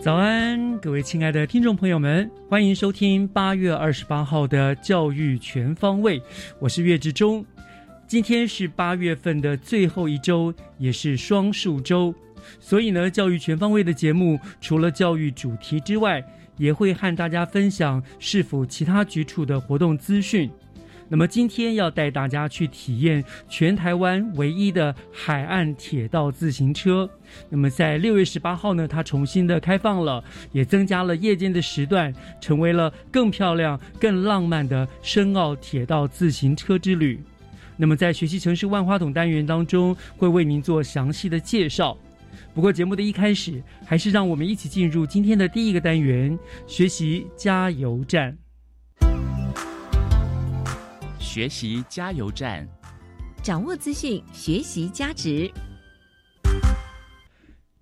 早安，各位亲爱的听众朋友们，欢迎收听八月二十八号的《教育全方位》，我是岳志忠。今天是八月份的最后一周，也是双数周，所以呢，《教育全方位》的节目除了教育主题之外，也会和大家分享是否其他局处的活动资讯。那么今天要带大家去体验全台湾唯一的海岸铁道自行车。那么在六月十八号呢，它重新的开放了，也增加了夜间的时段，成为了更漂亮、更浪漫的深澳铁道自行车之旅。那么在学习城市万花筒单元当中，会为您做详细的介绍。不过节目的一开始，还是让我们一起进入今天的第一个单元——学习加油站。学习加油站，掌握资讯，学习加值。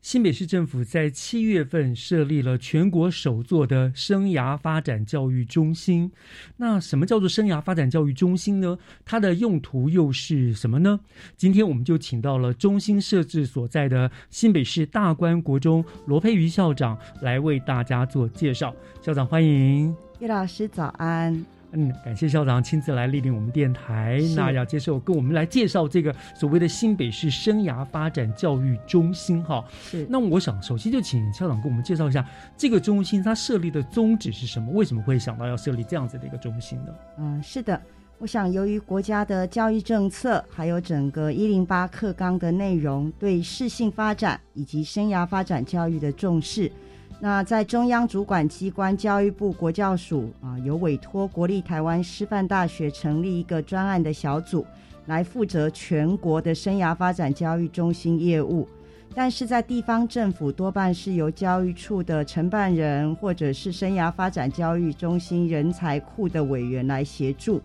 新北市政府在七月份设立了全国首座的生涯发展教育中心。那什么叫做生涯发展教育中心呢？它的用途又是什么呢？今天我们就请到了中心设置所在的新北市大观国中罗佩瑜校长来为大家做介绍。校长欢迎，叶老师早安。嗯，感谢校长亲自来莅临我们电台，那要接受跟我们来介绍这个所谓的新北市生涯发展教育中心哈。是，那我想首先就请校长跟我们介绍一下这个中心它设立的宗旨是什么？为什么会想到要设立这样子的一个中心呢？嗯，是的，我想由于国家的教育政策，还有整个一零八课纲的内容对适性发展以及生涯发展教育的重视。那在中央主管机关教育部国教署啊，有委托国立台湾师范大学成立一个专案的小组，来负责全国的生涯发展教育中心业务。但是在地方政府，多半是由教育处的承办人，或者是生涯发展教育中心人才库的委员来协助。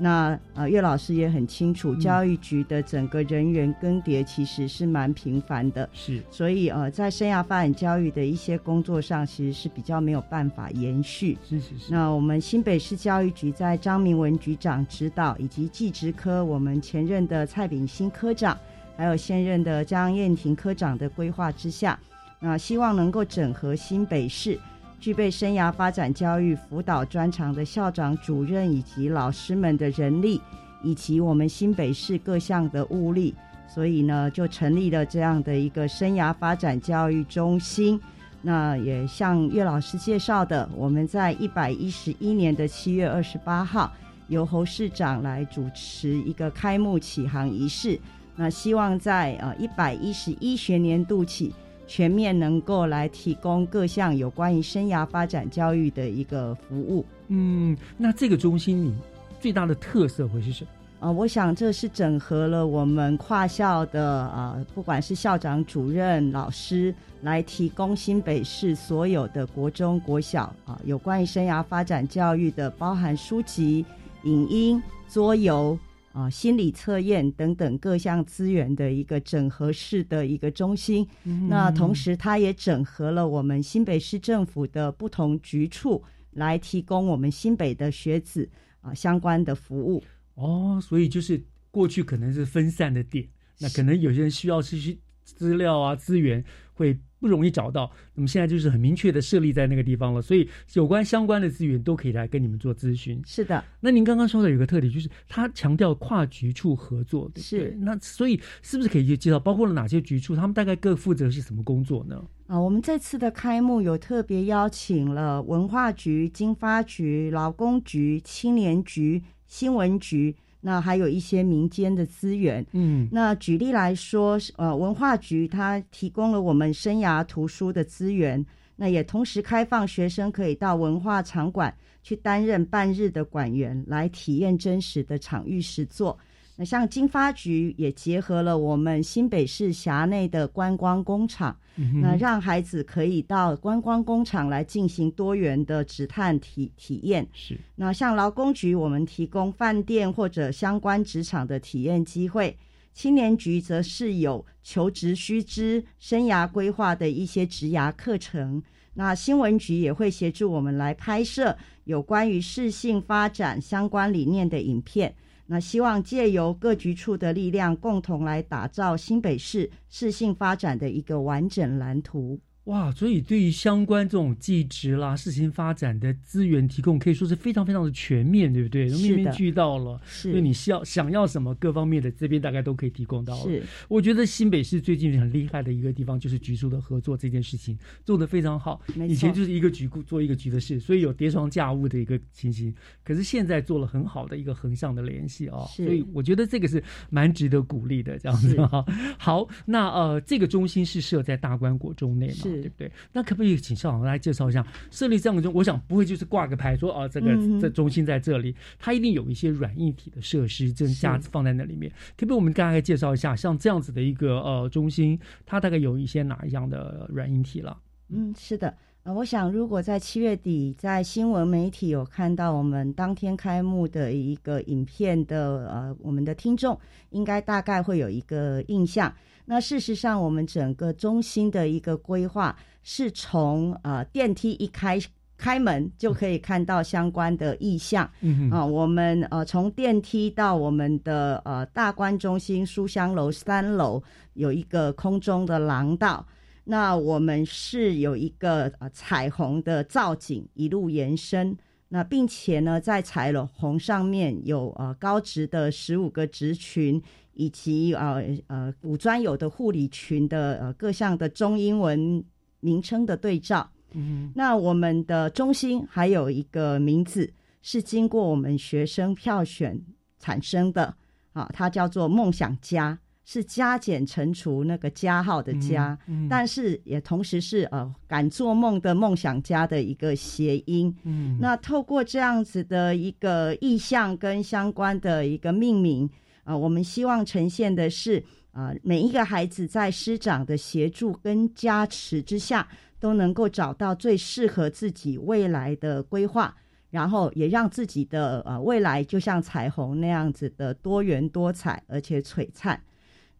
那呃，岳老师也很清楚，教育局的整个人员更迭其实是蛮频繁的，是，所以呃，在生涯发展教育的一些工作上，其实是比较没有办法延续。是是是。那我们新北市教育局在张明文局长指导，以及技职科我们前任的蔡炳新科长，还有现任的张燕婷科长的规划之下，那希望能够整合新北市。具备生涯发展教育辅导专长的校长、主任以及老师们的人力，以及我们新北市各项的物力，所以呢，就成立了这样的一个生涯发展教育中心。那也像岳老师介绍的，我们在一百一十一年的七月二十八号，由侯市长来主持一个开幕启航仪式。那希望在呃一百一十一学年度起。全面能够来提供各项有关于生涯发展教育的一个服务。嗯，那这个中心里最大的特色会是什么？啊，我想这是整合了我们跨校的啊，不管是校长、主任、老师，来提供新北市所有的国中、国小啊，有关于生涯发展教育的，包含书籍、影音、桌游。啊，心理测验等等各项资源的一个整合式的一个中心。那同时，它也整合了我们新北市政府的不同局处，来提供我们新北的学子啊相关的服务。哦，所以就是过去可能是分散的点，那可能有些人需要这些资料啊资源会不容易找到。那么现在就是很明确的设立在那个地方了，所以有关相关的资源都可以来跟你们做咨询。是的，那您刚刚说的有个特点，就是他强调跨局处合作，对不对是那所以是不是可以介绍包括了哪些局处？他们大概各负责是什么工作呢？啊，我们这次的开幕有特别邀请了文化局、经发局、劳工局、青年局、新闻局，那还有一些民间的资源。嗯那举例来说，呃，文化局它提供了我们生涯图书的资源，那也同时开放学生可以到文化场馆去担任半日的馆员，来体验真实的场域实作。那像经发局也结合了我们新北市辖内的观光工厂，嗯那让孩子可以到观光工厂来进行多元的职探体体验。是那像劳工局，我们提供饭店或者相关职场的体验机会；青年局则是有求职须知、生涯规划的一些职涯课程。那新闻局也会协助我们来拍摄有关于适性发展相关理念的影片。那希望借由各局处的力量，共同来打造新北市市性发展的一个完整蓝图。哇，所以对于相关这种技职啦、事情发展的资源提供，可以说是非常非常的全面，对不对？是的面面俱到了。是因为你需要想要什么，各方面的这边大概都可以提供到了。是我觉得新北市最近很厉害的一个地方，就是局处的合作这件事情做得非常好。以前就是一个局做一个局的事，所以有叠床架屋的一个情形。可是现在做了很好的一个横向的联系啊、是所以我觉得这个是蛮值得鼓励的。这样子是哈，好，那呃，这个中心是设在大关国中内嘛，是对不对？那可不可以请校长来介绍一下设立这样的中？我想不会就是挂个牌说哦，这个这中心在这里，它一定有一些软硬体的设施这架子放在那里面。可不可以我们大概介绍一下，像这样子的一个呃中心，它大概有一些哪一样的软硬体了？嗯，是的。呃，我想如果在七月底在新闻媒体有看到我们当天开幕的一个影片的呃，我们的听众应该大概会有一个印象。那事实上，我们整个中心的一个规划是从呃电梯一开开门就可以看到相关的意向。啊，我们呃从电梯到我们的呃大观中心书香楼三楼有一个空中的廊道，那我们是有一个呃彩虹的造景一路延伸，那并且呢在彩虹上面有呃高职的十五个职群。以及呃呃五专有的护理群的呃各项的中英文名称的对照，嗯那我们的中心还有一个名字是经过我们学生票选产生的啊，它叫做梦想家，是加减乘除那个加号的加，嗯但是也同时是呃敢做梦的梦想家的一个谐音。嗯那透过这样子的一个意象跟相关的一个命名啊、我们希望呈现的是啊、每一个孩子在师长的协助跟加持之下，都能够找到最适合自己未来的规划，然后也让自己的呃未来就像彩虹那样子的多元多彩，而且璀璨。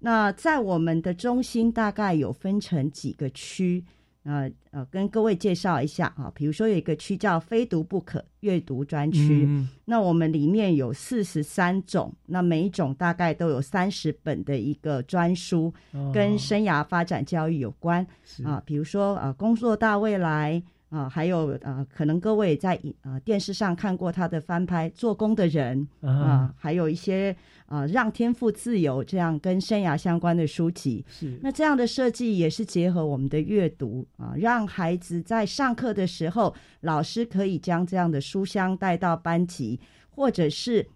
那在我们的中心大概有分成几个区，呃呃，跟各位介绍一下啊，比如说有一个区叫“非读不可”阅读专区，嗯。那我们里面有四十三种，那每一种大概都有三十本的一个专书，跟哦生涯发展教育有关是。啊，比如说呃，工作大未来啊，还有呃，可能各位也在呃电视上看过他的翻拍《做工的人》啊啊，还有一些啊让天赋自由这样跟生涯相关的书籍。是那这样的设计也是结合我们的阅读啊，让孩子在上课的时候，老师可以将这样的书箱带到班级，或者是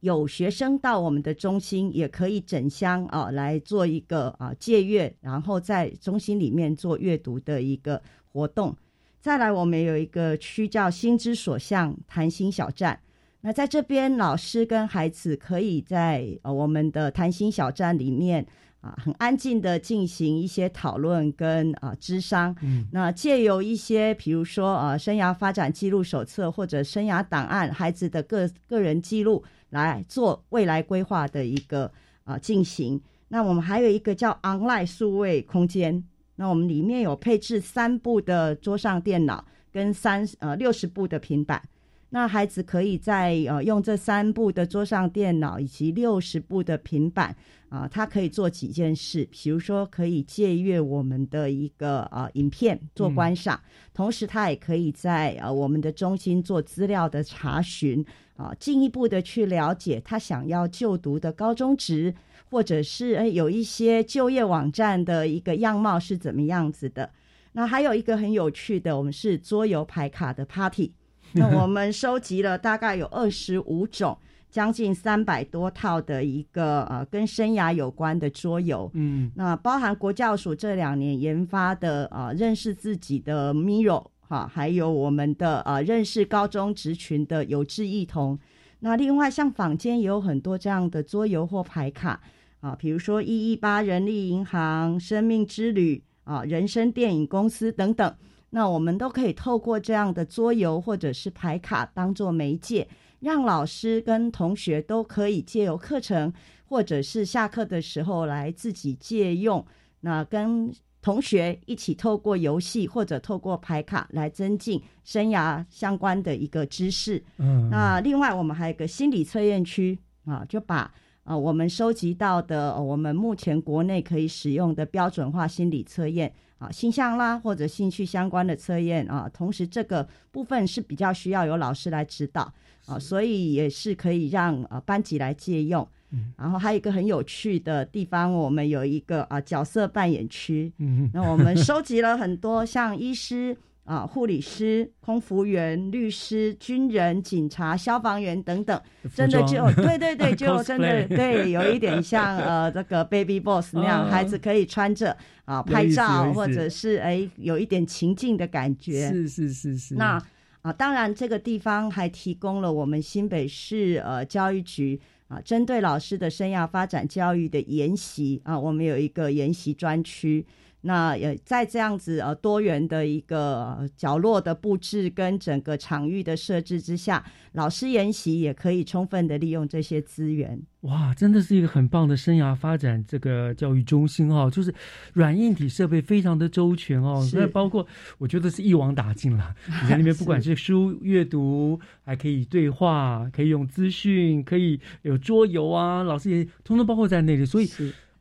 有学生到我们的中心，也可以整箱啊来做一个啊借阅，然后在中心里面做阅读的一个活动。再来，我们有一个区叫“心之所向”谈心小站。那在这边，老师跟孩子可以在呃我们的谈心小站里面啊，很安静的进行一些讨论跟啊智商。嗯那借由一些，比如说呃生涯发展记录手册或者生涯档案，孩子的个个人记录来做未来规划的一个啊进行。那我们还有一个叫 online 数位空间，那我们里面有配置三部的桌上电脑跟三呃六十部的平板。那孩子可以在呃用这三部的桌上电脑以及六十部的平板啊，他可以做几件事，比如说可以借阅我们的一个呃影片做观赏，同时他也可以在呃我们的中心做资料的查询啊，进一步的去了解他想要就读的高中职，或者是诶有一些就业网站的一个样貌是怎么样子的。那还有一个很有趣的，我们是桌游牌卡的 party。那我们收集了大概有二十五种，将近三百多套的一个呃跟生涯有关的桌游。嗯，那包含国教署这两年研发的呃认识自己的 Miro 哈，还有我们的呃认识高中职群的有志一同。那另外像坊间也有很多这样的桌游或牌卡啊，比如说一一八人力银行、生命之旅啊、人生电影公司等等。那我们都可以透过这样的桌游或者是牌卡当做媒介，让老师跟同学都可以借由课程或者是下课的时候来自己借用。那跟同学一起透过游戏或者透过牌卡来增进生涯相关的一个知识。嗯，那另外我们还有一个心理测验区啊，就把啊我们收集到的我们目前国内可以使用的标准化心理测验。啊，形象啦，或者兴趣相关的测验啊，同时这个部分是比较需要有老师来指导啊，所以也是可以让呃班级来借用。嗯，然后还有一个很有趣的地方，我们有一个啊角色扮演区。嗯，那我们收集了很多像医师。啊，护理师、空服员、律师、军人、警察、消防员等等，真的就对对对，就真的对，有一点像呃这个 Baby Boss 那样，孩子可以穿着啊拍照，或者是哎有一点情境的感觉。是是是是。那啊，当然这个地方还提供了我们新北市呃教育局啊，针对老师的生涯发展教育的研习啊，我们有一个研习专区。那也在这样子呃多元的一个角落的布置跟整个场域的设置之下，老师研习也可以充分的利用这些资源。哇，真的是一个很棒的生涯发展这个教育中心哦，就是软硬体设备非常的周全哦，那包括我觉得是一网打尽了。你在那边不管是书阅读，还可以对话，可以用资讯，可以有桌游啊，老师也通通包括在内的，所以。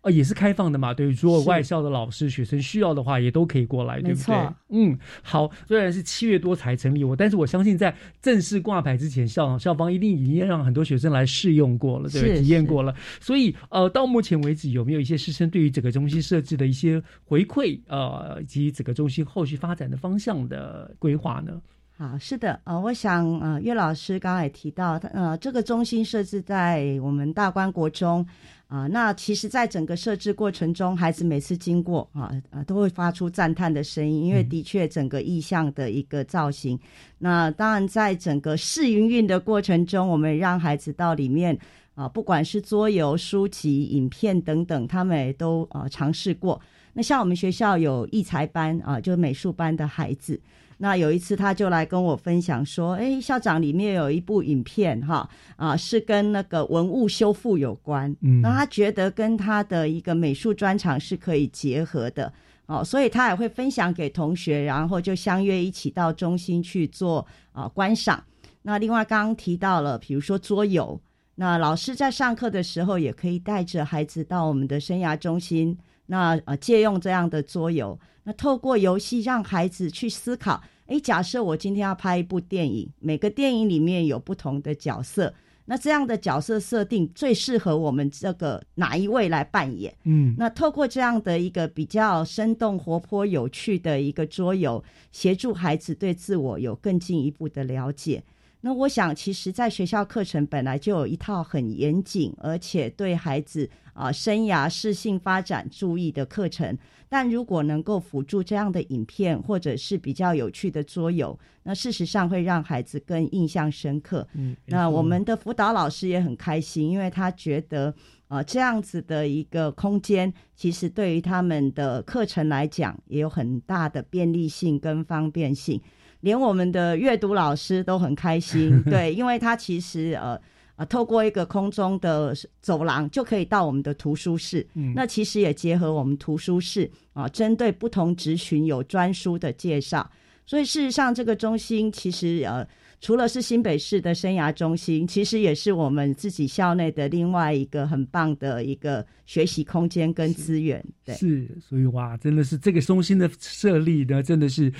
啊，也是开放的嘛，对，如果外校的老师、学生需要的话，也都可以过来，对不对？嗯，好，虽然是七月多才成立，我，但是我相信在正式挂牌之前，校校方一定已经让很多学生来试用过了，对，体验过了。所以，呃，到目前为止，有没有一些师生对于整个中心设置的一些回馈，呃，以及整个中心后续发展的方向的规划呢？好，是的，呃，我想，呃，岳老师刚才也提到，呃，这个中心设置在我们大观国中。啊，那其实，在整个设置过程中，孩子每次经过啊啊，都会发出赞叹的声音，因为的确整个意象的一个造型。那当然，在整个试营运的过程中，我们让孩子到里面啊，不管是桌游、书籍、影片等等，他们也都啊尝试过。那像我们学校有艺才班啊，就是美术班的孩子。那有一次，他就来跟我分享说：“哎，校长，里面有一部影片，哈啊，是跟那个文物修复有关。嗯，那他觉得跟他的一个美术专长是可以结合的，哦，所以他也会分享给同学，然后就相约一起到中心去做啊观赏。那另外刚刚提到了，比如说桌游，那老师在上课的时候也可以带着孩子到我们的生涯中心，那呃借用这样的桌游。”那透过游戏让孩子去思考，诶，假设我今天要拍一部电影，每个电影里面有不同的角色，那这样的角色设定最适合我们这个哪一位来扮演？嗯，那透过这样的一个比较生动、活泼、有趣的一个桌游，协助孩子对自我有更进一步的了解。那我想，其实，在学校课程本来就有一套很严谨，而且对孩子啊生涯适性发展注意的课程。但如果能够辅助这样的影片，或者是比较有趣的桌游，那事实上会让孩子更印象深刻。嗯，那我们的辅导老师也很开心，因为他觉得啊这样子的一个空间，其实对于他们的课程来讲，也有很大的便利性跟方便性。连我们的阅读老师都很开心，对，因为他其实呃呃，透过一个空中的走廊就可以到我们的图书室，嗯，那其实也结合我们图书室啊，针对不同职群有专书的介绍，所以事实上这个中心其实呃除了是新北市的生涯中心，其实也是我们自己校内的另外一个很棒的一个学习空间跟资源。对，是，所以哇，真的是这个中心的设立呢，真的是。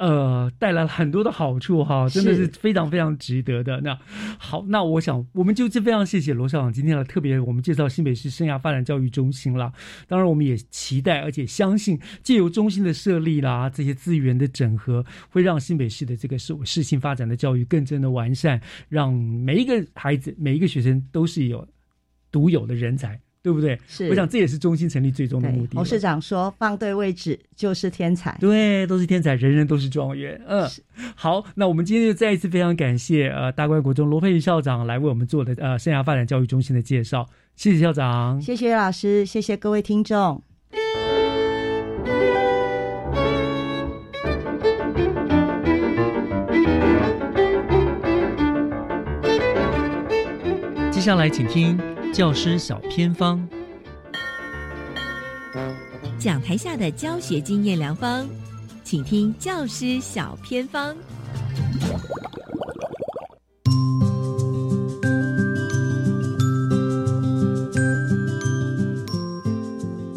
呃，带来了很多的好处哈，真的是非常非常值得的。那好，那我想我们就非常谢谢罗校长今天来特别我们介绍新北市生涯发展教育中心了。当然，我们也期待而且相信，借由中心的设立啦，这些资源的整合，会让新北市的这个市市性发展的教育更真的完善，让每一个孩子、每一个学生都是有独有的人才。对不对？是，我想这也是中心成立最终的目的。董事长说：“放对位置就是天才。”对，都是天才，人人都是状元。嗯，好，那我们今天就再一次非常感谢呃大观国中罗佩瑜校长来为我们做的呃生涯发展教育中心的介绍。谢谢校长，谢谢老师，谢谢各位听众。接下来请听。教师小偏方，讲台下的教学经验良方，请听教师小偏方。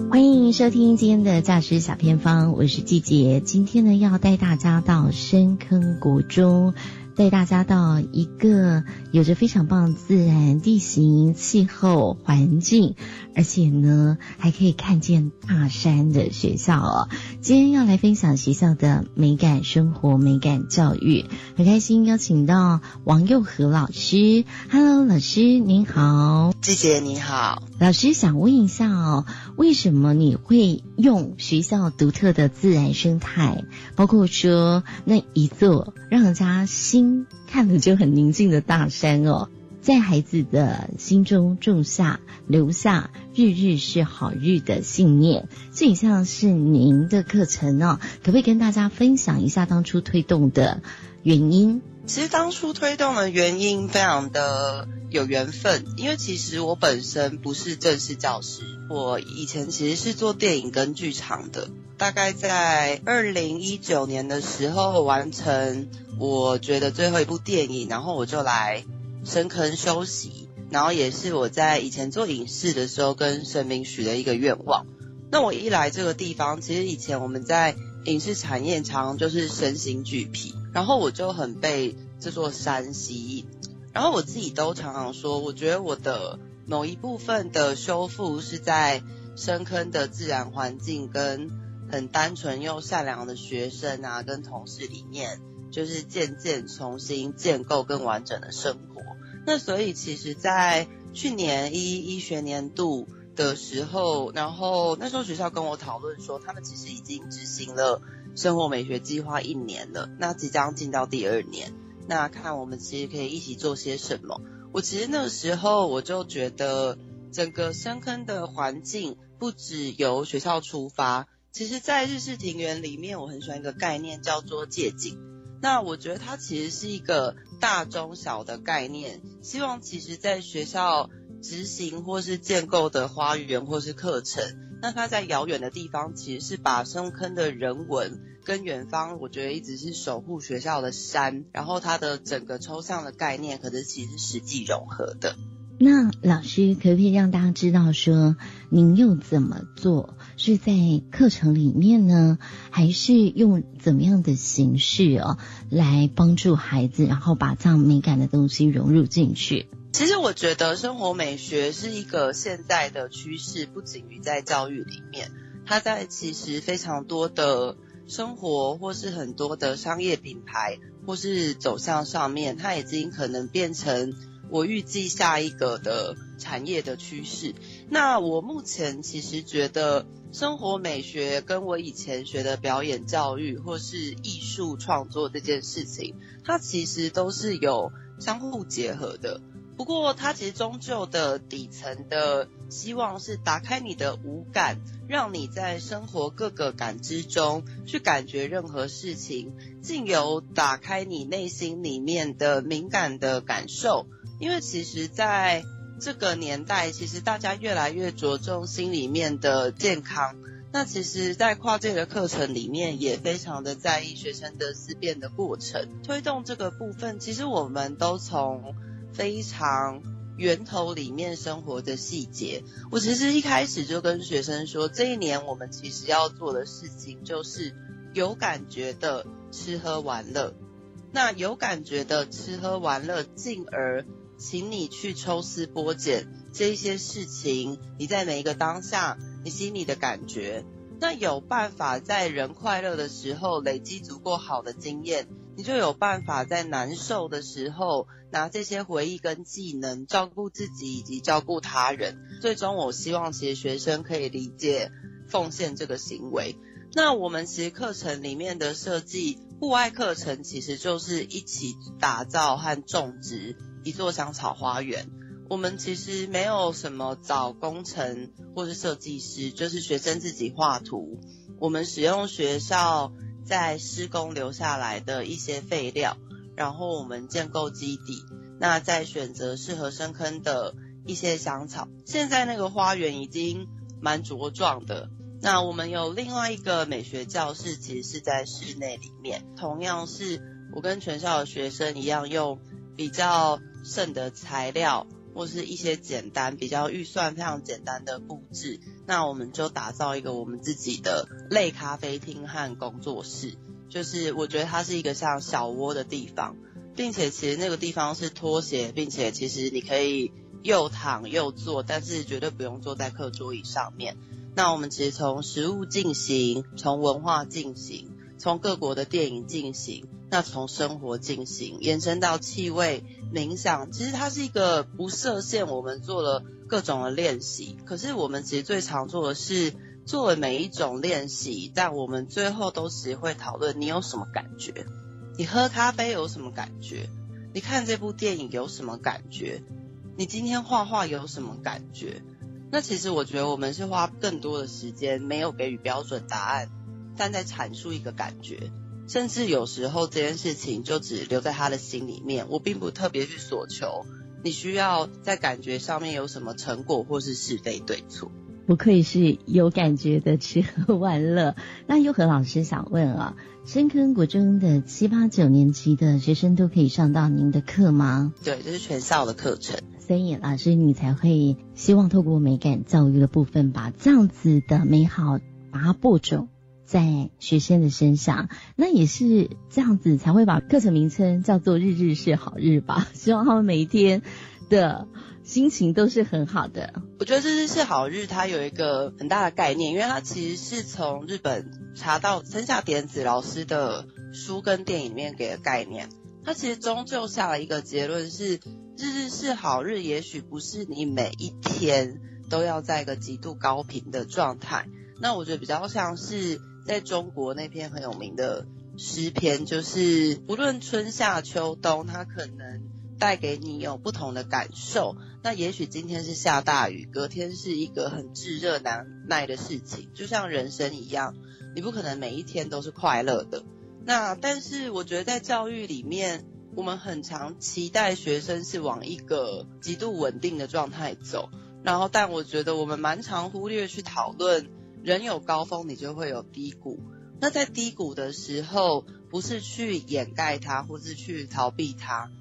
欢迎收听今天的教师小偏方，我是季杰。今天呢，要带大家到深坑国中。带大家到一个有着非常棒自然地形、气候环境，而且呢还可以看见大山的学校哦。今天要来分享学校的美感生活、美感教育，很开心邀请到王佑和老师。Hello，老师您好，季姐你好。老师想问一下哦，为什么你会用学校独特的自然生态，包括说那一座让人家心。看了就很宁静的大山哦，在孩子的心中种下留下日日是好日的信念，这以上是您的课程哦，可不可以跟大家分享一下当初推动的原因？其实当初推动的原因非常的有缘分，因为其实我本身不是正式教师，我以前其实是做电影跟剧场的。大概在二零一九年的时候完成，我觉得最后一部电影，然后我就来深坑休息，然后也是我在以前做影视的时候跟神明许的一个愿望。那我一来这个地方，其实以前我们在影视产业常就是身形俱疲，然后我就很被这座山吸引，然后我自己都常常说，我觉得我的某一部分的修复是在深坑的自然环境跟。很单纯又善良的学生啊，跟同事里面，就是渐渐重新建构更完整的生活。那所以其实，在去年一一学年度的时候，然后那时候学校跟我讨论说，他们其实已经执行了生活美学计划一年了，那即将进到第二年，那看我们其实可以一起做些什么。我其实那个时候我就觉得，整个深坑的环境不只由学校出发。其实，在日式庭园里面，我很喜欢一个概念，叫做借景。那我觉得它其实是一个大中小的概念，希望其实在学校执行或是建构的花园或是课程，那他在遥远的地方，其实是把深坑的人文跟远方，我觉得一直是守护学校的山，然后它的整个抽象的概念，可是其实实际融合的。那老师可不可以让大家知道说，您又怎么做？是在课程里面呢，还是用怎么样的形式哦，来帮助孩子，然后把这样美感的东西融入进去？其实我觉得生活美学是一个现在的趋势，不仅于在教育里面，它在其实非常多的生活或是很多的商业品牌或是走向上面，它已经可能变成。我预计下一个的产业的趋势。那我目前其实觉得，生活美学跟我以前学的表演教育或是艺术创作这件事情，它其实都是有相互结合的。不过，它其实终究的底层的希望是打开你的五感，让你在生活各个感知中去感觉任何事情，进由打开你内心里面的敏感的感受。因为其实，在这个年代，其实大家越来越着重心里面的健康，那其实，在跨界的课程里面，也非常的在意学生的思辨的过程，推动这个部分。其实我们都从非常源头里面生活的细节。我其实一开始就跟学生说，这一年我们其实要做的事情，就是有感觉的吃喝玩乐。那有感觉的吃喝玩乐，进而请你去抽丝剥茧这些事情，你在每一个当下。你心里的感觉，那有办法在人快乐的时候累积足够好的经验，你就有办法在难受的时候拿这些回忆跟技能照顾自己以及照顾他人。最终，我希望其实学生可以理解奉献这个行为。那我们其实课程里面的设计，户外课程其实就是一起打造和种植一座香草花园。我们其实没有什么找工程或是设计师，就是学生自己画图。我们使用学校在施工留下来的一些废料，然後我們建構基底，那再選擇適合深坑的一些香草。現在那個花園已經蠻茁壯的。那我們有另外一個美學教室，其實是在室內裡面，同樣是我跟全校的學生一樣，用比較剩的材料。或是一些简单、比较预算非常简单的布置，那我们就打造一个我们自己的类咖啡厅和工作室。就是我觉得它是一个像小窝的地方，并且其实那个地方是拖鞋，并且其实你可以又躺又坐，但是绝对不用坐在课桌椅上面。那我们其實從食物进行，从文化进行，從各國的電影進行，那從生活進行，延伸到氣味。冥想其實它是一個不设限，我們做了各種的練習。可是我們其實最常做的是，做每一種練習，但我們最後都是會討論你有什麼感覺，你喝咖啡有什麼感覺，你看這部電影有什麼感覺，你今天畫畫有什麼感覺。那其實我覺得我們是花更多的時間，沒有給予標準答案，但在阐述一个感觉。甚至有时候这件事情就只留在他的心里面，我并不特别去索求你需要在感觉上面有什么成果或是是非對錯。不愧是有感觉的吃喝玩乐。那又和老师想问啊，深坑国中的七八九年级的学生都可以上到您的課嗎？對，這是全校的课程。所以老师你才会希望透过美感教育的部分，把这样子的美好把它播種。在学生的身上，那也是这样子才会把课程名称叫做“日日是好日”吧？希望他们每一天的心情都是很好的。我觉得“日日是好日”它有一个很大的概念，因为它其实是从日本查到森下典子老师的书跟电影里面给的概念。它其实终究下了一个结论是：“日日是好日”，也许不是你每一天都要在一个极度高频的状态。那我觉得比较像是。在中国那篇很有名的诗篇，就是不论春夏秋冬，它可能带给你有不同的感受。那也许今天是下大雨，隔天是一个很炙热难耐的事情，就像人生一样，你不可能每一天都是快乐的。那但是我觉得在教育里面，我们很常期待学生是往一个极度稳定的状态走，然后但我觉得我们蛮常忽略去讨论。人有高峰，你就会有低谷。那在低谷的时候，不是去掩盖它，或是去逃避它，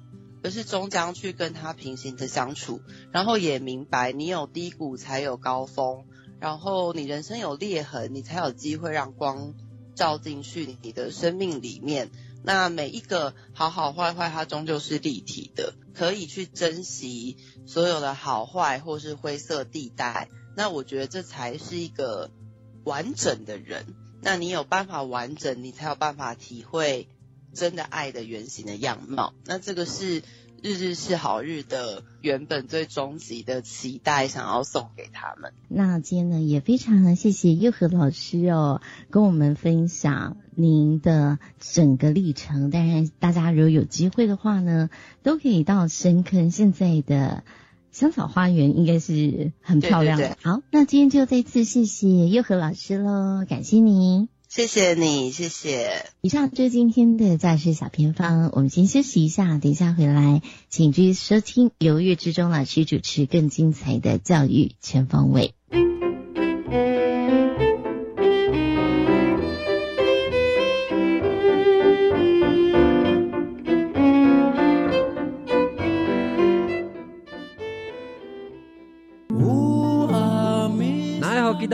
而是终将去跟它平行的相处。然后也明白，你有低谷才有高峰，然后你人生有裂痕，你才有机会让光照进去你的生命里面。那每一个好好坏坏，它终究是立体的，可以去珍惜所有的好坏或是灰色地带。那我觉得这才是一个。完整的人，那你有办法完整，你才有办法体会真的爱的原型的样貌。那这个是日日是好日的原本最终极的期待，想要送给他们。那今天呢，也非常的謝謝又和老师哦，跟我们分享您的整个历程。当然，大家如果有机会的话呢，都可以到深坑现在的。香草花园应该是很漂亮的。好，那今天就再次谢谢佑和老师喽，感谢你，谢谢你，谢谢。以上就是今天的教师小偏方，我们先休息一下，等一下回来，请继续收听由岳志忠老师主持更精彩的教育全方位。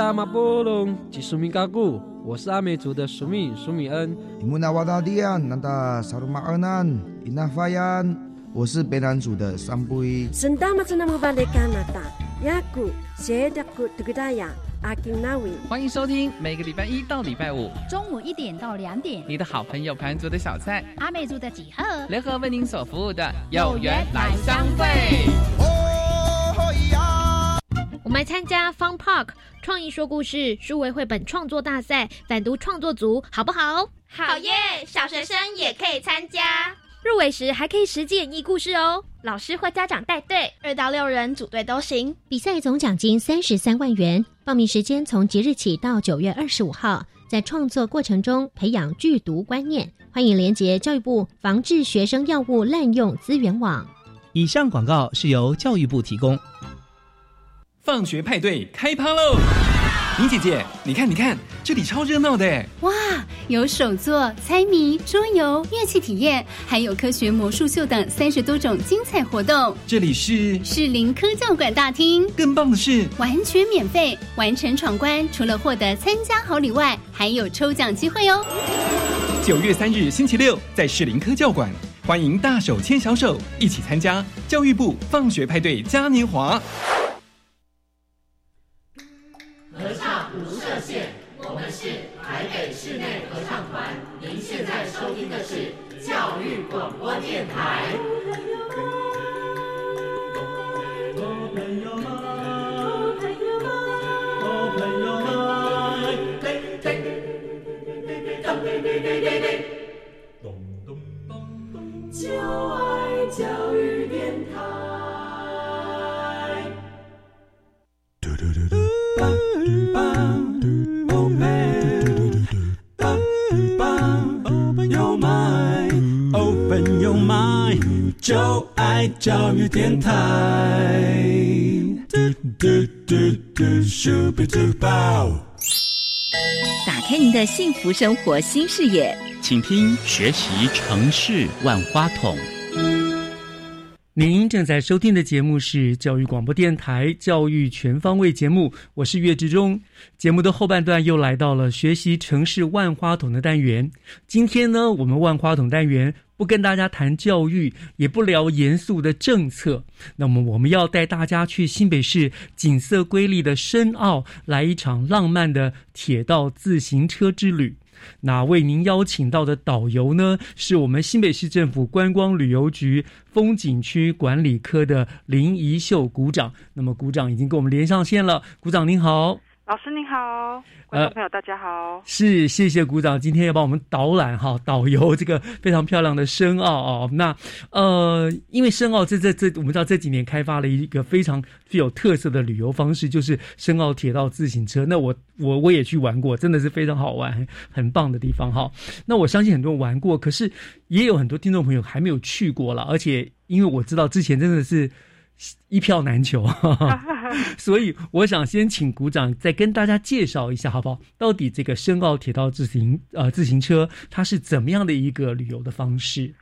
达马波隆，吉苏米嘎古，我是阿美族的苏米苏米恩。伊木纳瓦达迪安，那达萨鲁马尔南，伊纳法 yan 我是北南族的三布伊。Sendama senama balik Kanada, yaku sedaku tugdaya aking nawi。欢迎收听每个礼拜一到礼拜五。中午一点到两点，你的好朋友盘族的小菜。阿美族的几何？联合为您所服务的有缘来相会。我们来参加 Fun Park 创意说故事书为绘本创作大赛，反读创作组好不好？好耶！小学生也可以参加，入围时还可以实际演绎故事哦。老师或家长带队，二到六人组队都行。比赛总奖金三十三万元，报名时间从即日起到九月二十五号。在创作过程中培养剧毒观念，欢迎连接教育部防治学生药物滥用资源网。以上广告是由教育部提供。放学派对开趴喽！林姐姐，你看，你看，这里超热闹的！哇，有手作、猜谜、桌游、乐器体验，还有科学魔术秀等三十多种精彩活动。这里是士林科教馆大厅。更棒的是，完全免费，完成闯关，除了获得参加好礼外，还有抽奖机会哦！九月三日星期六，在士林科教馆，欢迎大手牵小手，一起参加教育部放学派对嘉年华。合唱无设限，我们是台北室内合唱团。您现在收听的是教育广播电台。就爱教育电台。Mind，就爱教育电台。打开您的幸福生活新视野，请听学习城市万花筒。您正在收听的节目是教育广播电台《教育全方位》节目，我是岳志忠。节目的后半段又来到了学习城市万花筒的单元。今天呢，我们万花筒单元不跟大家谈教育，也不聊严肃的政策。那么，我们要带大家去新北市景色瑰丽的深澳，来一场浪漫的铁道自行车之旅。那为您邀请到的导游呢，是我们新北市政府观光旅游局风景区管理科的林怡秀股长。那么，股长已经跟我们连上线了。股长您好，老师您好，观众朋友大家好。是，谢谢股长今天要帮我们导览哈，导游这个非常漂亮的深澳哦。那呃，因为深澳这这这，我们知道这几年开发了一个非常具有特色的旅游方式，就是深澳铁道自行车。那我我我也去玩过，真的是非常好玩，很棒的地方哈。那我相信很多人玩过，可是也有很多听众朋友还没有去过了。而且因为我知道之前真的是一票难求，所以我想先请鼓掌再跟大家介绍一下，好不好？到底这个深澳铁道自行呃自行车它是怎么样的一个旅游的方式？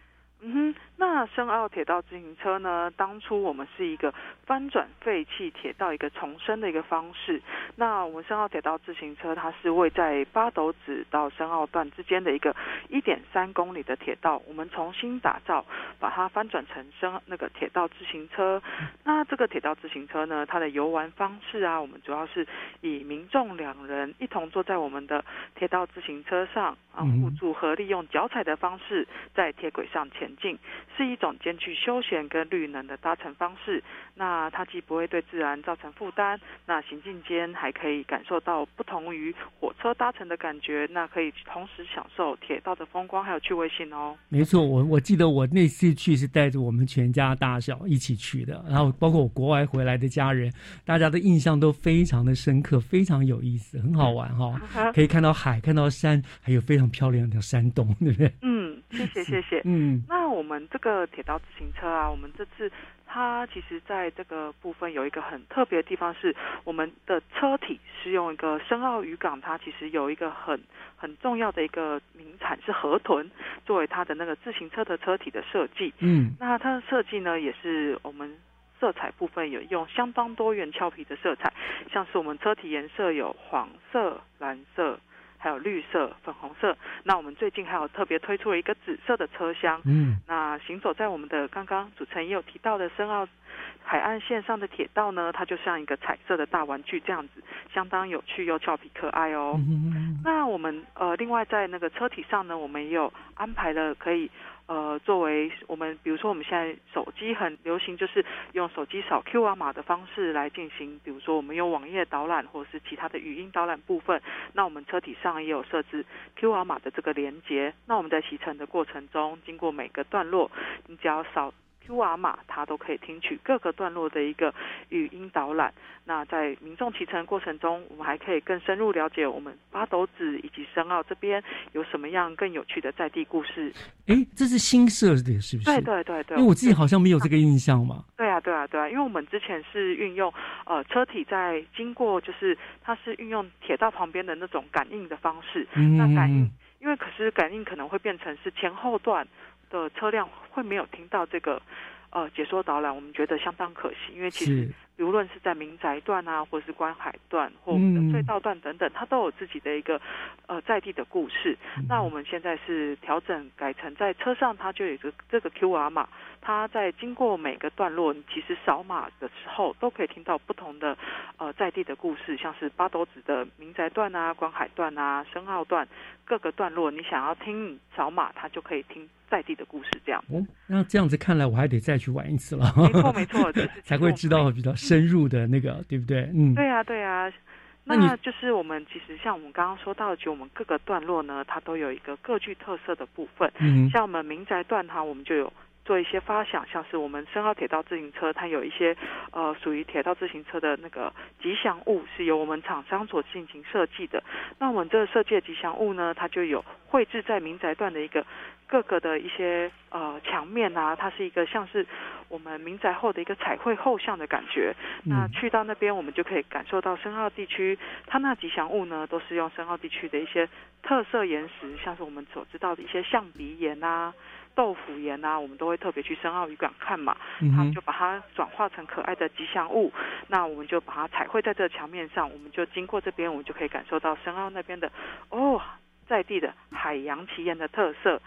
嗯哼。那深澳铁道自行车呢？当初我们是一个翻转废弃铁道一个重生的一个方式。那我们深澳铁道自行车，它是位在八斗子到深澳段之间的一个一点三公里的铁道，我们重新打造，把它翻转成深那个铁道自行车。那这个铁道自行车呢，它的游玩方式啊，我们主要是以民众两人一同坐在我们的铁道自行车上啊，互助合力用脚踩的方式在铁轨上前进。是一种兼具休闲跟绿能的搭乘方式，那它既不会对自然造成负担，那行进间还可以感受到不同于火车搭乘的感觉，那可以同时享受铁道的风光还有趣味性哦。没错，我我记得我那次去是带着我们全家大小一起去的，然后包括我国外回来的家人，大家的印象都非常的深刻，非常有意思，很好玩哈，可以看到海，看到山，还有非常漂亮的山洞，对不对？嗯，谢谢谢谢。嗯，那我们这个铁道自行车啊，我们这次它其实在这个部分有一个很特别的地方，是我们的车体是用一个深澳渔港，它其实有一个很很重要的一个名产是河豚，作为它的那个自行车的车体的设计。嗯，那它的设计呢，也是我们色彩部分有用相当多元俏皮的色彩，像是我们车体颜色有黄色、蓝色。还有绿色、粉红色。那我们最近还有特别推出了一个紫色的车厢。嗯，那行走在我们的刚刚主持人也有提到的深澳海岸线上的铁道呢，它就像一个彩色的大玩具这样子，相当有趣又俏皮可爱哦。那我们呃，另外在那个车体上呢，我们也有安排了可以。呃，作为我们，比如说我们现在手机很流行，就是用手机扫 QR 码的方式来进行，比如说我们用网页导览或者是其他的语音导览部分，那我们车体上也有设置 QR 码的这个连接，那我们在骑乘的过程中，经过每个段落，你只要扫。Q R 码，它都可以听取各个段落的一个语音导览。那在民众骑乘过程中，我们还可以更深入了解我们八斗子以及深澳这边有什么样更有趣的在地故事。哎，这是新设的，是不是？对对对对。因为我自己好像没有这个印象嘛。对啊对啊对啊，因为我们之前是运用呃车体在经过，就是它是运用铁道旁边的那种感应的方式。嗯。那感应，因为可是感应可能会变成是前后段。的车辆会没有听到这个呃解说导览，我们觉得相当可惜，因为其实无论是在民宅段啊，或者是观海段，或我们的隧道段等等，它都有自己的一个呃在地的故事。那我们现在是调整改成在车上，它就有一个这个 Q R 码，它在经过每个段落，你其实扫码的时候都可以听到不同的呃在地的故事，像是八斗子的民宅段啊、观海段啊、深澳段各个段落，你想要听扫码，它就可以听。在地的故事，这样哦。那这样子看来，我还得再去玩一次了。没错，没错，才会知道比较深入的那个，对不对？嗯，对啊，对啊。那就是我们其实像我们刚刚说到的，就我们各个段落呢，它都有一个各具特色的部分。嗯，像我们民宅段哈，我们就有。做一些发想，像是我们深澳铁道自行车，它有一些呃属于铁道自行车的那个吉祥物，是由我们厂商所进行设计的。那我们这个设计的吉祥物呢，它就有绘制在民宅段的一个各个的一些呃墙面啊，它是一个像是我们民宅后的一个彩绘后像的感觉。那去到那边，我们就可以感受到深澳地区它那吉祥物呢，都是用深澳地区的一些特色岩石，像是我们所知道的一些象鼻岩啊。豆腐岩啊，我们都会特别去深澳渔港看嘛，他们就把它转化成可爱的吉祥物，那我们就把它彩绘在这个墙面上，我们就经过这边，我们就可以感受到深澳那边的哦，在地的海洋奇岩的特色。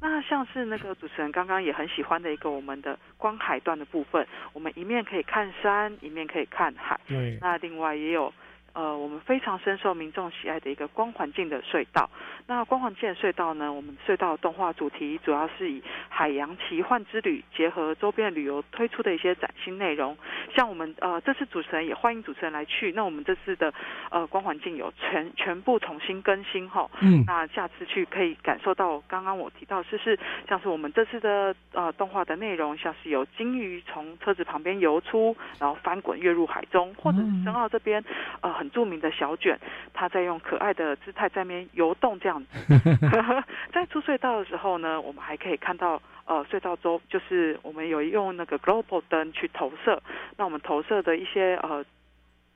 那像是那个主持人刚刚也很喜欢的一个我们的观海段的部分，我们一面可以看山，一面可以看海。对，那另外也有。呃，我们非常深受民众喜爱的一个光环境的隧道。那光环境的隧道呢？我们隧道动画主题主要是以海洋奇幻之旅结合周边旅游推出的一些崭新内容。像我们呃，这次主持人也欢迎主持人来去。那我们这次的呃光环境有全全部重新更新哈。嗯。那下次去可以感受到刚刚我提到就是像是我们这次的呃动画的内容，像是有鲸鱼从车子旁边游出，然后翻滚跃入海中，或者是深澳这边呃。很著名的小卷，它在用可爱的姿态在边游动，这样子。在出隧道的时候呢，我们还可以看到，呃，隧道周就是我们有用那个 global 灯去投射，那我们投射的一些呃。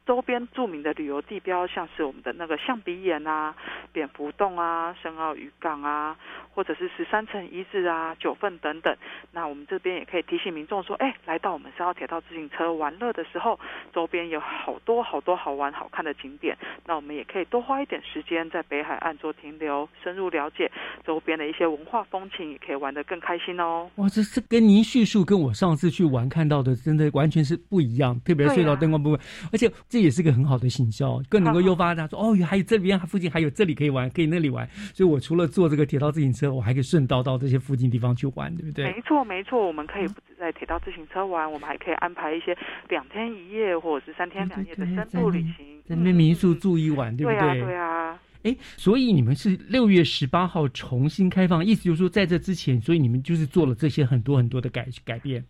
周边著名的旅游地标，像是我们的那个象鼻岩啊、蝙蝠洞啊、深澳渔港啊，或者是十三层遗址啊、九份等等。那我们这边也可以提醒民众说，哎，来到我们深澳铁道自行车玩乐的时候，周边有好多好多好玩好看的景点。那我们也可以多花一点时间在北海岸做停留，深入了解周边的一些文化风情，也可以玩得更开心哦。哇，这是跟您叙述跟我上次去玩看到的，真的完全是不一样。特别隧道灯光部分，而且。这也是个很好的行销，更能够诱发大家说哦，还有这边附近还有这里可以玩，可以那里玩。所以我除了坐这个铁道自行车，我还可以顺道到这些附近地方去玩，对不对？没错，没错，我们可以不止在铁道自行车玩，我们还可以安排一些两天一夜或者是三天两夜的深度旅行，在那民宿住一晚，对不对？对啊。哎，所以你们是六月十八号重新开放，意思就是说在这之前，所以你们就是做了这些很多很多的改改变。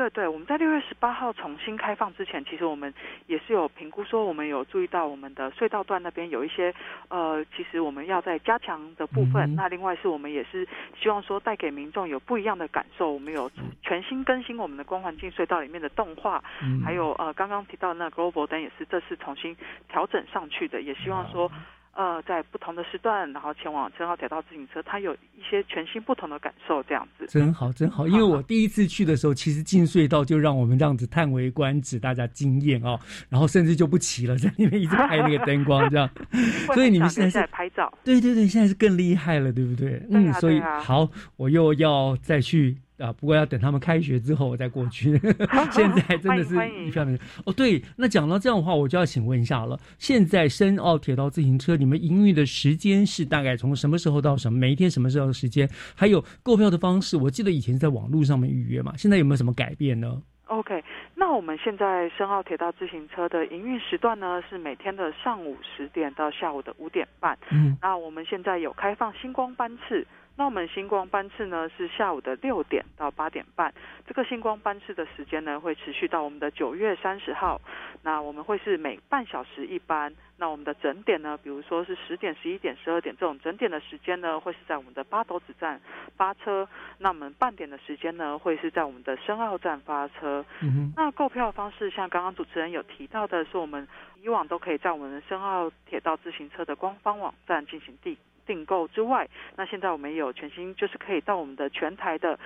对对对，我们在六月十八号重新开放之前，其实我们也是有评估说，我们有注意到我们的隧道段那边有一些呃，其实我们要在加强的部分。那另外是我们也是希望说带给民众有不一样的感受。我们有全新更新我们的光环境隧道里面的动画，还有呃刚刚提到那 Global 灯也是这次重新调整上去的，也希望说。呃，在不同的时段，然后前往深澳铁道自行车，它有一些全新不同的感受，这样子。真好，真好。因为我第一次去的时候，其实进隧道就让我们这样子叹为观止，大家惊艳哦。然后甚至就不骑了，在里面一直拍那个灯光，这样。所以你们现在在拍照？对对对，现在是更厉害了，对不对？嗯，所以好，我又要再去。啊，不过要等他们开学之后我再过去。现在真的是一票难求。哦，对，那讲到这样的话，我就要请问一下了。现在深澳铁道自行车，你们营运的时间是大概从什么时候到什么？每一天什么时候的时间？还有购票的方式？我记得以前是在网络上面预约嘛，现在有没有什么改变呢？OK，那我们现在深澳铁道自行车的营运时段呢，是每天的上午十点到下午的五点半。嗯，那我们现在有开放星光班次。那我们星光班次呢是下午的六点到八点半，这个星光班次的时间呢会持续到我们的九月三十号。那我们会是每半小时一班。那我们的整点呢，比如说是十点、十一点、十二点这种整点的时间呢，会是在我们的八斗子站发车。那我们半点的时间呢，会是在我们的深澳站发车。嗯那购票方式，像刚刚主持人有提到的，是我们以往都可以在我们的深澳铁道自行车的官方网站进行订。订购之外，那现在我们有全新，就是可以到我们的全台的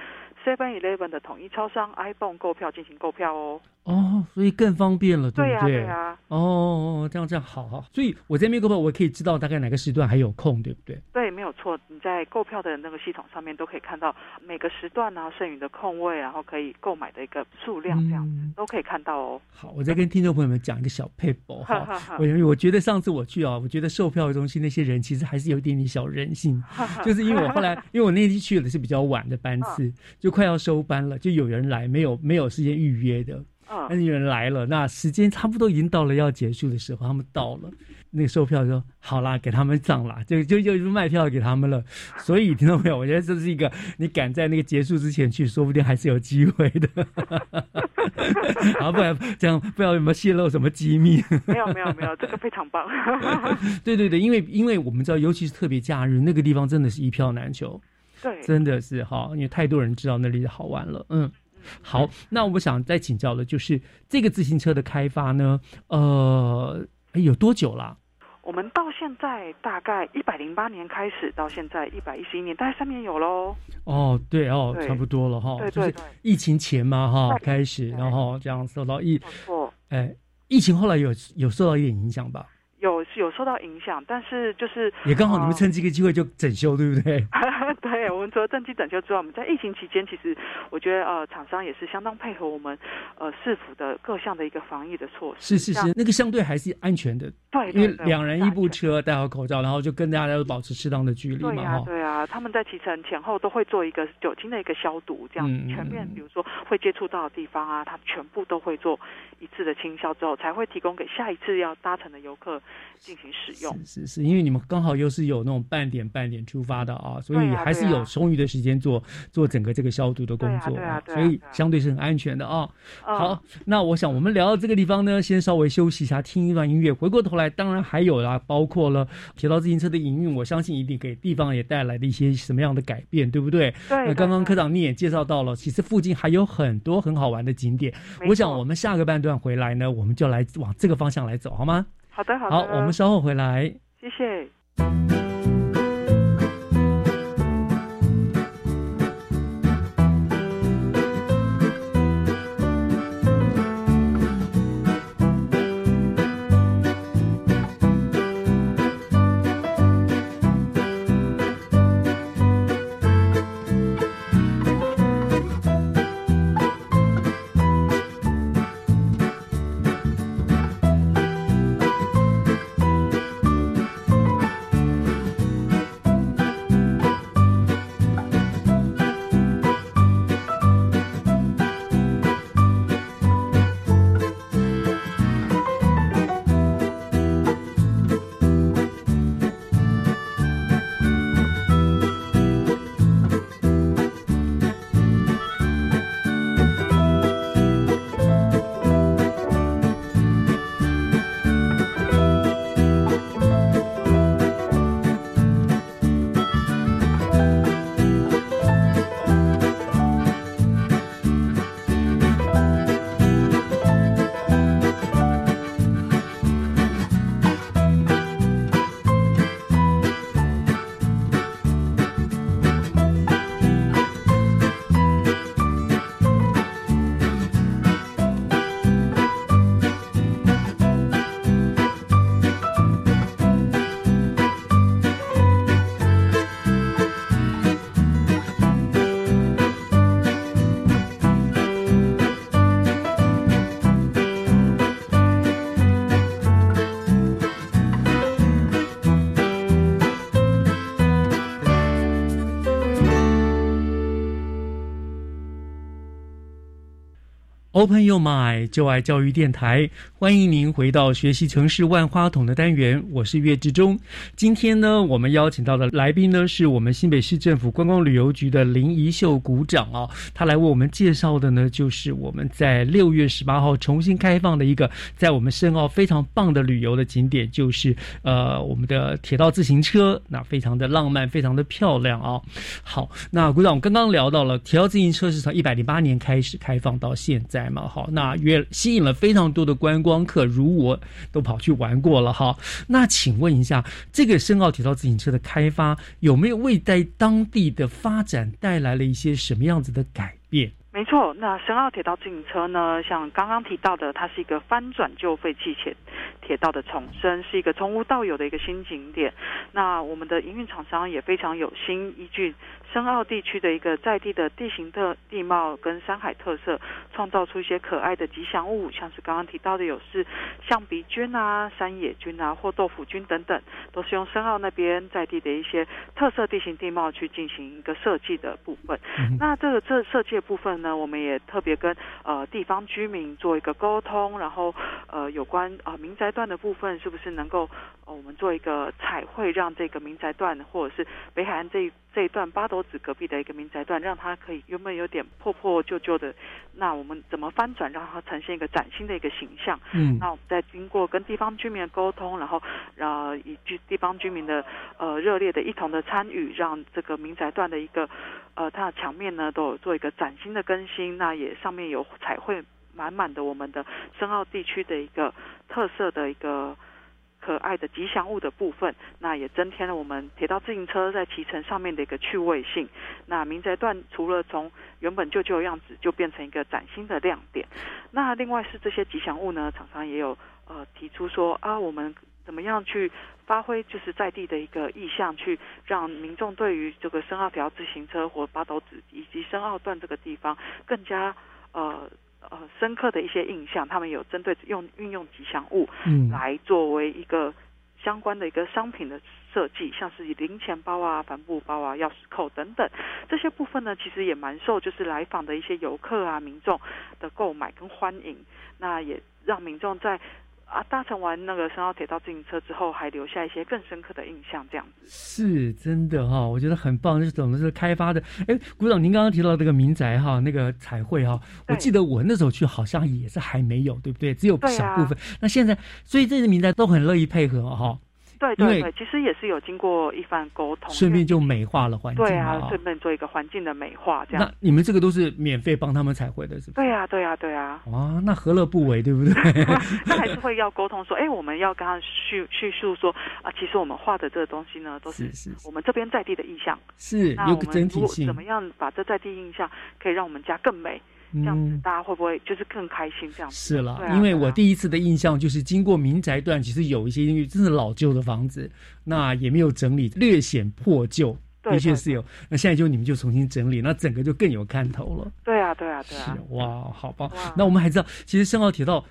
Seven Eleven 的统一超商 iPhone 购票进行购票哦。哦，所以更方便了，对不对？对啊，哦，这样这样好好。所以我在面购票，我可以知道大概哪个时段还有空，对不对？对，错。你在购票的那个系统上面都可以看到每个时段啊剩余的空位，然后可以购买的一个数量，这样子都可以看到哦。好，我再跟听众朋友们讲一个小配博哈。我我觉得上次我去啊，我觉得售票中心那些人其实还是有一点点小人性，就是因为我后来 因为我那天去的是比较晚的班次，就快要收班了，就有人来没有没有时间预约的。那有人来了，那时间差不多已经到了要结束的时候，他们到了，那个售票说好啦，给他们涨啦，就就就卖票给他们了。所以听到没有？我觉得这是一个你赶在那个结束之前去，说不定还是有机会的。好，不然这样不知道有没有泄露什么机密？没有没有没有，这个非常棒。对对对，因为因为我们知道，尤其是特别假日，那个地方真的是一票难求。对，真的是哈，因为太多人知道那里好玩了。嗯。好，那我想再请教的，就是这个自行车的开发呢，呃，有多久了？我们到现在大概一百零八年开始，到现在一百一十一年，大概三年有喽。哦，对哦，差不多了哈。对对对，疫情前嘛哈开始，然后这样受到疫，哎，疫情后来有有受到一点影响吧？有是有受到影响，但是就是也刚好你们趁这个机会就整修，对不对？对，我们除了趁机整修之外，我们在疫情期间，其实我觉得呃，厂商也是相当配合我们呃市府的各项的一个防疫的措施。是是是，那个相对还是安全的。对，因为两人一部车，戴好口罩，然后就跟大家都保持适当的距离嘛。对啊，对啊，他们在骑乘前后都会做一个酒精的一个消毒，这样全面，比如说会接触到的地方啊，他全部都会做一次的清消之后，才会提供给下一次要搭乘的游客进行使用。是是是，因为你们刚好又是有那种半点半点出发的啊，所以还是有充裕的时间做做整个这个消毒的工作，所以相对是很安全的啊。好，那我想我们聊到这个地方呢，先稍微休息一下，听一段音乐，回过头来，当然还有啦，包括了铁道自行车的营运，我相信一定给地方也带来了一些什么样的改变，对不对？对。那刚刚科长你也介绍到了，其实附近还有很多很好玩的景点。我想我们下个半段回来呢，我们就来往这个方向来走，好吗？好的，好的。好，我们稍后回来。谢谢。好朋友买就爱教育电台，欢迎您回到学习城市万花筒的单元，我是岳志忠。今天呢，我们邀请到的来宾呢，是我们新北市政府观光旅游局的林怡秀股长啊，他来为我们介绍的呢，就是我们在六月十八号重新开放的一个在我们深澳非常棒的旅游的景点，就是呃我们的铁道自行车，那非常的浪漫，非常的漂亮啊。好，那股长，我刚刚聊到了铁道自行车是从一百零八年开始开放到现在。嘛好，那约吸引了非常多的观光客，如我都跑去玩过了哈。那请问一下，这个深澳铁道自行车的开发有没有为在当地的发展带来了一些什么样子的改？没错，那深澳铁道自行车呢，像刚刚提到的，它是一个翻转旧废弃铁铁道的重生，是一个从无到有的一个新景点。那我们的营运厂商也非常有心，依据。深澳地区的一个在地的地形特地貌跟山海特色，创造出一些可爱的吉祥物，像是刚刚提到的有是象鼻菌啊、山野菌啊或豆腐菌等等，都是用深澳那边在地的一些特色地形地貌去进行一个设计的部分。那这个这设计的部分那，我们也特别跟呃地方居民做一个沟通，然后呃有关啊民宅段的部分，是不是能够呃我们做一个彩绘，让这个民宅段或者是北海岸这一这一段八斗子隔壁的一个民宅段，让它可以原本有点破破旧旧的，那我们怎么翻转，让它呈现一个崭新的一个形象？嗯，那我们再经过跟地方居民的沟通，然后呃以及地方居民的呃热烈的一同的参与，让这个民宅段的一个呃它的墙面呢都有做一个崭新的更新，那也上面有彩绘满满的我们的深澳地区的一个特色的一个。可爱的吉祥物的部分，那也增添了我们铁道自行车在骑乘上面的一个趣味性。那民宅段除了从原本旧旧的样子，就变成一个崭新的亮点。那另外是这些吉祥物呢，厂商也有呃提出说啊，我们怎么样去发挥就是在地的一个意向，去让民众对于这个深澳条自行车或八斗子以及深澳段这个地方更加呃。呃，深刻的一些印象，他们有针对用运用吉祥物，嗯，来作为一个相关的一个商品的设计，像是零钱包啊、帆布包啊、钥匙扣等等这些部分呢，其实也蛮受就是来访的一些游客啊、民众的购买跟欢迎，那也让民众在。啊，搭乘完那个深澳铁道自行车之后，还留下一些更深刻的印象，这样子是真的哈，我觉得很棒。这种是开发的，哎，股长！您刚刚提到这个民宅哈，那个彩绘哈，我记得我那时候去好像也是还没有，对不对？只有小部分。那现在，所以这些民宅都很乐意配合哈。对对对，其实也是有经过一番沟通，顺便就美化了环境。对啊，顺便做一个环境的美化，这样。那你们这个都是免费帮他们彩绘的，是不？对啊，对啊，对啊。哇，那何乐不为，对不对？那还是会要沟通说，哎，我们要跟他叙叙述说啊，其实我们画的这个东西呢，都是我们这边在地的意象，是有个整体性。怎么样把这在地印象可以让我们家更美？这样子大家会不会就是更开心？这样子是了，因为我第一次的印象就是经过民宅段，其实有一些因为真是老旧的房子，那也没有整理，略显破旧，的确是有。那现在就你们就重新整理，那整个就更有看头了。对啊，对啊，对啊！哇，好棒！那我们还知道，其实深澳铁道。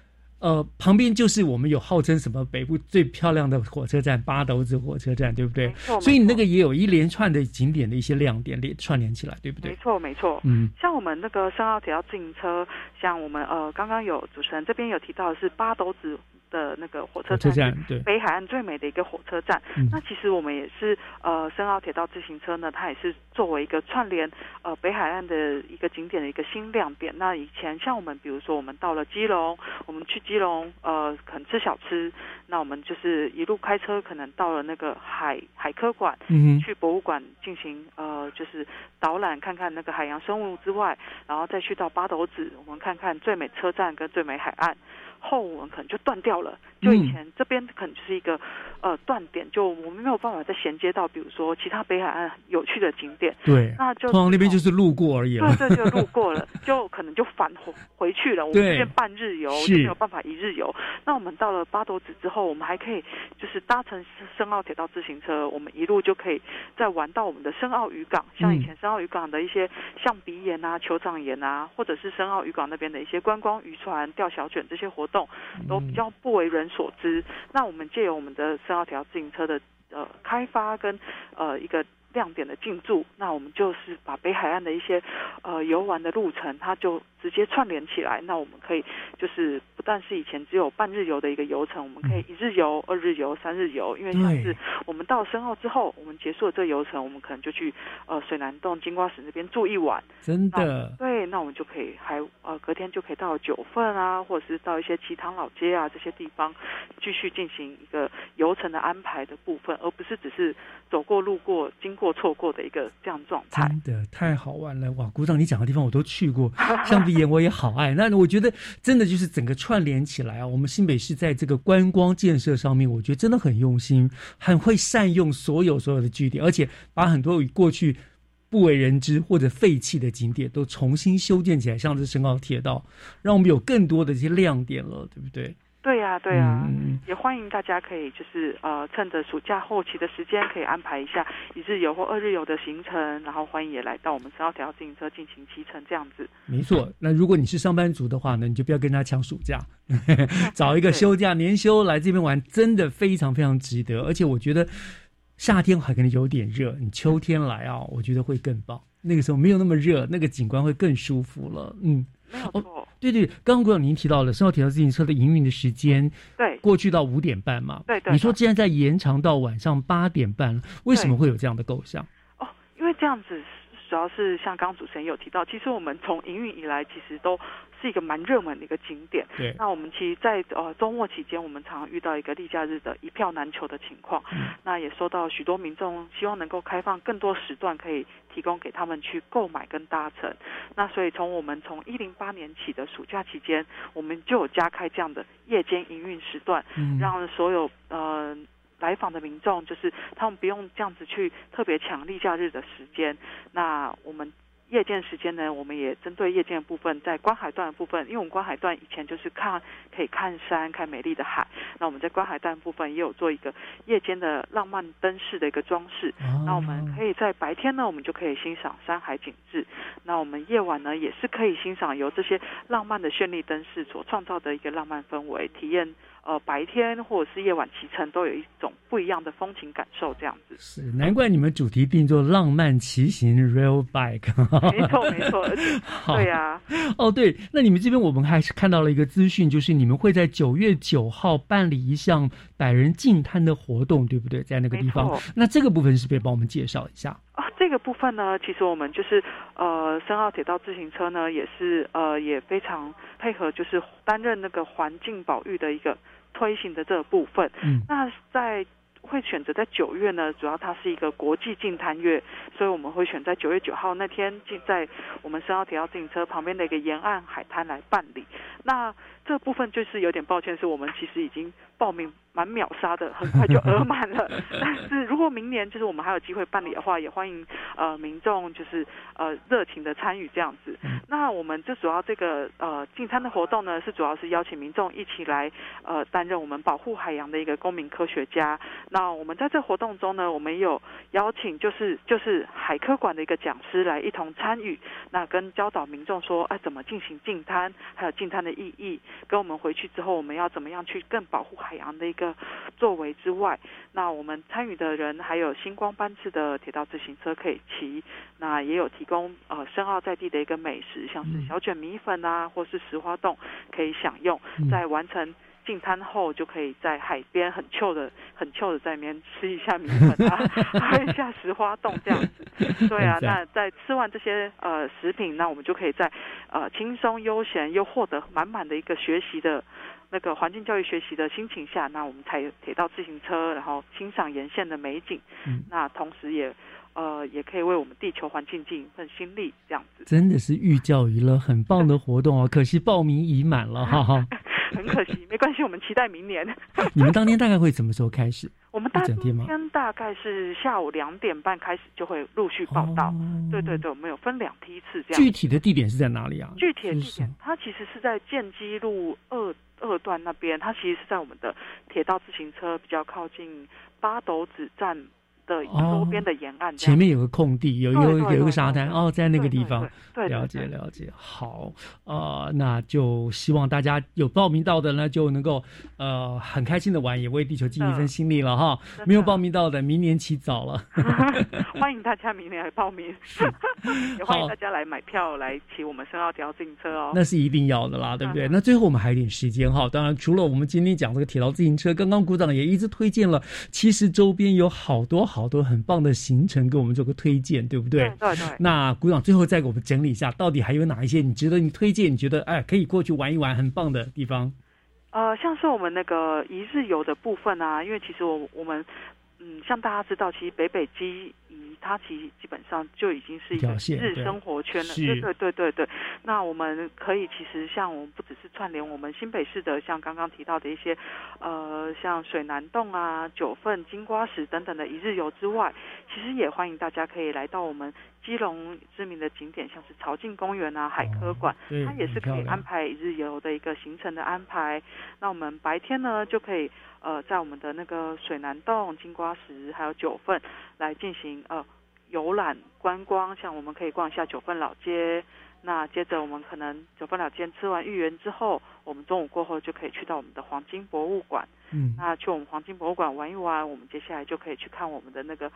呃，旁边就是我们有号称什么北部最漂亮的火车站八斗子火车站，对不对？所以你那个也有一连串的景点的一些亮点连串联起来，对不对？没错，没错。嗯，像我们那个深澳铁道自行车，像我们呃刚刚有主持人这边有提到的是八斗子。的那个火车站，对北海岸最美的一个火车站。那其实我们也是呃，深澳铁道自行车呢，它也是作为一个串联呃北海岸的一个景点的一个新亮点。那以前像我们，比如说我们到了基隆，我们去基隆呃，可能吃小吃，那我们就是一路开车，可能到了那个海海科馆，嗯，去博物馆进行呃，就是导览看看那个海洋生物之外，然后再去到八斗子，我们看看最美车站跟最美海岸。后我们可能就断掉了，就以前这边可能就是一个呃断点，就我们没有办法再衔接到，比如说其他北海岸有趣的景点。对，那就通常那边就是路过而已。对对，就 路过了，就可能就返回回去了。我们这边半日游就没有办法一日游。那我们到了八斗子之后，我们还可以就是搭乘深澳铁道自行车，我们一路就可以再玩到我们的深澳渔港，像以前深澳渔港的一些象鼻岩啊、酋长岩啊，或者是深澳渔港那边的一些观光渔船、钓小卷这些活。动都比较不为人所知。那我们借由我们的深澳条自行车的呃开发跟呃一个亮点的进驻，那我们就是把北海岸的一些呃游玩的路程，它就直接串联起来。那我们可以就是不但是以前只有半日游的一个游程，我们可以一日游、二日游、三日游。因为像是我们到深澳之后，我们结束了这个游程，我们可能就去呃水南洞金瓜石那边住一晚。真的？对，那我们就可以还呃隔天就可以到九份啊，或者是到一些旗塘老街啊这些地方，继续进行一个游程的安排的部分，而不是只是走过路过经过错过的一个这样状态。真的太好玩了哇！鼓掌，你讲的地方我都去过，象鼻岩我也好爱。那我觉得真的就是整个串联起来啊，我们新北市在这个观光建设上面，我觉得真的很用心，很会善用所有所有的据点，而且把很多过去不为人知或者废弃的景点都重新修建起来，像这深澳铁道，让我们有更多的一些亮点了，对不对？对呀，对呀，也欢迎大家可以就是呃，趁着暑假后期的时间，可以安排一下一日游或二日游的行程，然后欢迎也来到我们三号铁道自行车进行骑乘这样子。没错，那如果你是上班族的话呢，你就不要跟他抢暑假，找一个休假年休来这边玩，真的非常非常值得。而且我觉得夏天还可能有点热，你秋天来啊，我觉得会更棒。那个时候没有那么热，那个景观会更舒服了。嗯，没有错。对对，刚刚国长您提到了深澳铁道自行车的营运的时间，对，过去到五点半嘛，对对。你说既然在延长到晚上八点半了，为什么会有这样的构想？哦，因为这样子主要是像刚刚主持人有提到，其实我们从营运以来，其实都是一个蛮热门的一个景点。对。那我们其实，在呃周末期间，我们常常遇到一个例假日的一票难求的情况。嗯。那也收到许多民众希望能够开放更多时段可以。提供给他们去购买跟搭乘，那所以从我们从一零八年起的暑假期间，我们就有加开这样的夜间营运时段，让所有呃来访的民众，就是他们不用这样子去特别抢例假日的时间，那我们。夜间时间呢，我们也针对夜间的部分，在观海段的部分，因为我们观海段以前就是看可以看山、看美丽的海，那我们在观海段部分也有做一个夜间的浪漫灯饰的一个装饰。那我们可以在白天呢，我们就可以欣赏山海景致；那我们夜晚呢，也是可以欣赏由这些浪漫的绚丽灯饰所创造的一个浪漫氛围体验。呃，白天或者是夜晚骑乘都有一种不一样的风情感受，这样子是难怪你们主题定做浪漫骑行 rail bike，没错 没错，对呀。哦对，那你们这边我们还是看到了一个资讯，就是你们会在九月九号办理一项百人竞滩的活动，对不对？在那个地方，那这个部分是不是帮我们介绍一下啊？这个部分呢，其实我们就是呃，深澳铁道自行车呢，也是呃，也非常配合，就是担任那个环境保育的一个。推行的这个部分，那在会选择在九月呢，主要它是一个国际净滩月，所以我们会选在九月九号那天，就在我们深澳铁道自行车旁边的一个沿岸海滩来办理。那这部分就是有点抱歉，是我们其实已经报名。蛮秒杀的，很快就 额满了。但是如果明年就是我们还有机会办理的话，也欢迎呃民众就是呃热情的参与这样子。那我们这主要这个呃进餐的活动呢，是主要是邀请民众一起来呃担任我们保护海洋的一个公民科学家。那我们在这活动中呢，我们有邀请就是就是海科馆的一个讲师来一同参与，那跟教导民众说哎怎么进行进滩，还有进滩的意义，跟我们回去之后我们要怎么样去更保护海洋的一个。作为之外，那我们参与的人还有星光班次的铁道自行车可以骑，那也有提供呃深澳在地的一个美食，像是小卷米粉啊，或是石花冻可以享用。在完成进滩后，就可以在海边很臭的、很臭的在里面吃一下米粉啊，喝一下石花冻这样子。对啊，那在吃完这些呃食品，那我们就可以在呃轻松悠闲又获得满满的一个学习的。那个环境教育学习的心情下，那我们才铁道自行车，然后欣赏沿线的美景。嗯，那同时也，呃，也可以为我们地球环境尽一份心力，这样子。真的是寓教于乐，很棒的活动哦。可惜报名已满了，哈哈。很可惜，没关系，我们期待明年。你们当天大概会什么时候开始？我们当天大概是下午两点半开始，就会陆续报道。对对对，我们有分两批次这样。具体的地点是在哪里啊？具体的地点，它其实是在建基路二。二段那边，它其实是在我们的铁道自行车比较靠近八斗子站的周边的沿岸，前面有个空地，有一个有一个沙滩哦，在那个地方，对了解了解。好，呃，那就希望大家有报名到的呢，就能够呃很开心的玩，也为地球尽一份心力了哈。没有报名到的，明年起早了。欢迎大家明年来报名，也欢迎大家来买票来骑我们深澳条自行车哦。那是一定要的啦，对不对？那最后我们还有点时间哈。当然，除了我们今天讲这个铁道自行车，刚刚鼓掌也一直推荐了，其实周边有好多好多很棒的行程给我们做个推荐，对不对？对对。那鼓掌最后再给我们整理一下，到底还有哪一些你值得你推荐？你觉得哎可以过去玩一玩很棒的地方？呃，像是我们那个一日游的部分啊，因为其实我我们。嗯，像大家知道，其实北北基宜它其实基本上就已经是一个日生活圈了。对对对对对。那我们可以其实像我们不只是串联我们新北市的，像刚刚提到的一些，呃，像水南洞啊、九份、金瓜石等等的一日游之外，其实也欢迎大家可以来到我们基隆知名的景点，像是朝境公园啊、海科馆，它也是可以安排一日游的一个行程的安排。那我们白天呢就可以。呃，在我们的那个水南洞、金瓜石还有九份来进行呃游览观光，像我们可以逛一下九份老街。那接着我们可能九份老街吃完芋圆之后，我们中午过后就可以去到我们的黄金博物馆。嗯，那去我们黄金博物馆玩一玩，我们接下来就可以去看我们的那个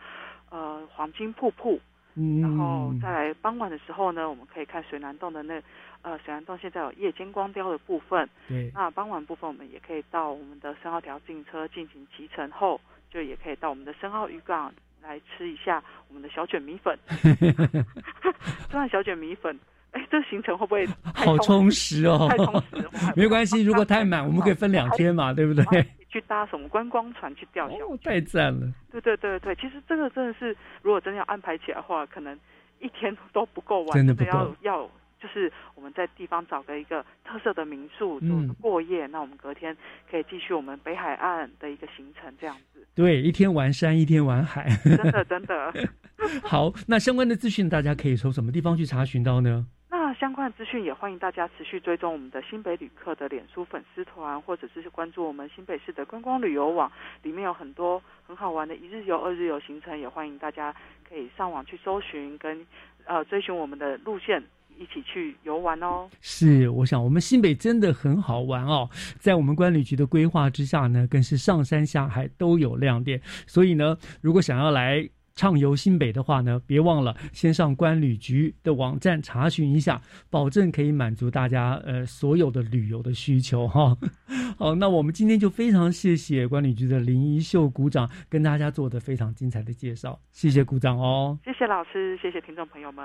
呃黄金瀑布。嗯，然后再来傍晚的时候呢，我们可以看水南洞的那。呃，水南洞现在有夜间光雕的部分，对。那傍晚部分我们也可以到我们的深澳条自行车进行骑乘后，就也可以到我们的深澳渔港来吃一下我们的小卷米粉。吃完小卷米粉，哎，这行程会不会 好充实哦？太充实，没关系，如果太满，我们可以分两天嘛，对不对？去搭什么观光船去钓小哦，太赞了！对对对对，其实这个真的是，如果真的要安排起来的话，可能一天都不够玩，真的不够要。就是我们在地方找个一个特色的民宿嗯过夜，那我们隔天可以继续我们北海岸的一个行程，这样子。对，一天玩山，一天玩海。真的，真的。好，那相关的资讯大家可以从什么地方去查询到呢？那相关的资讯也欢迎大家持续追踪我们的新北旅客的脸书粉丝团，或者是关注我们新北市的观光旅游网，里面有很多很好玩的一日游、二日游行程，也欢迎大家可以上网去搜寻跟呃追寻我们的路线。一起去游玩哦！是，我想我们新北真的很好玩哦，在我们管理局的规划之下呢，更是上山下海都有亮点。所以呢，如果想要来畅游新北的话呢，别忘了先上观旅局的网站查询一下，保证可以满足大家呃所有的旅游的需求哈。好，那我们今天就非常谢谢观旅局的林一秀鼓掌，跟大家做的非常精彩的介绍，谢谢鼓掌哦。谢谢老师，谢谢听众朋友们。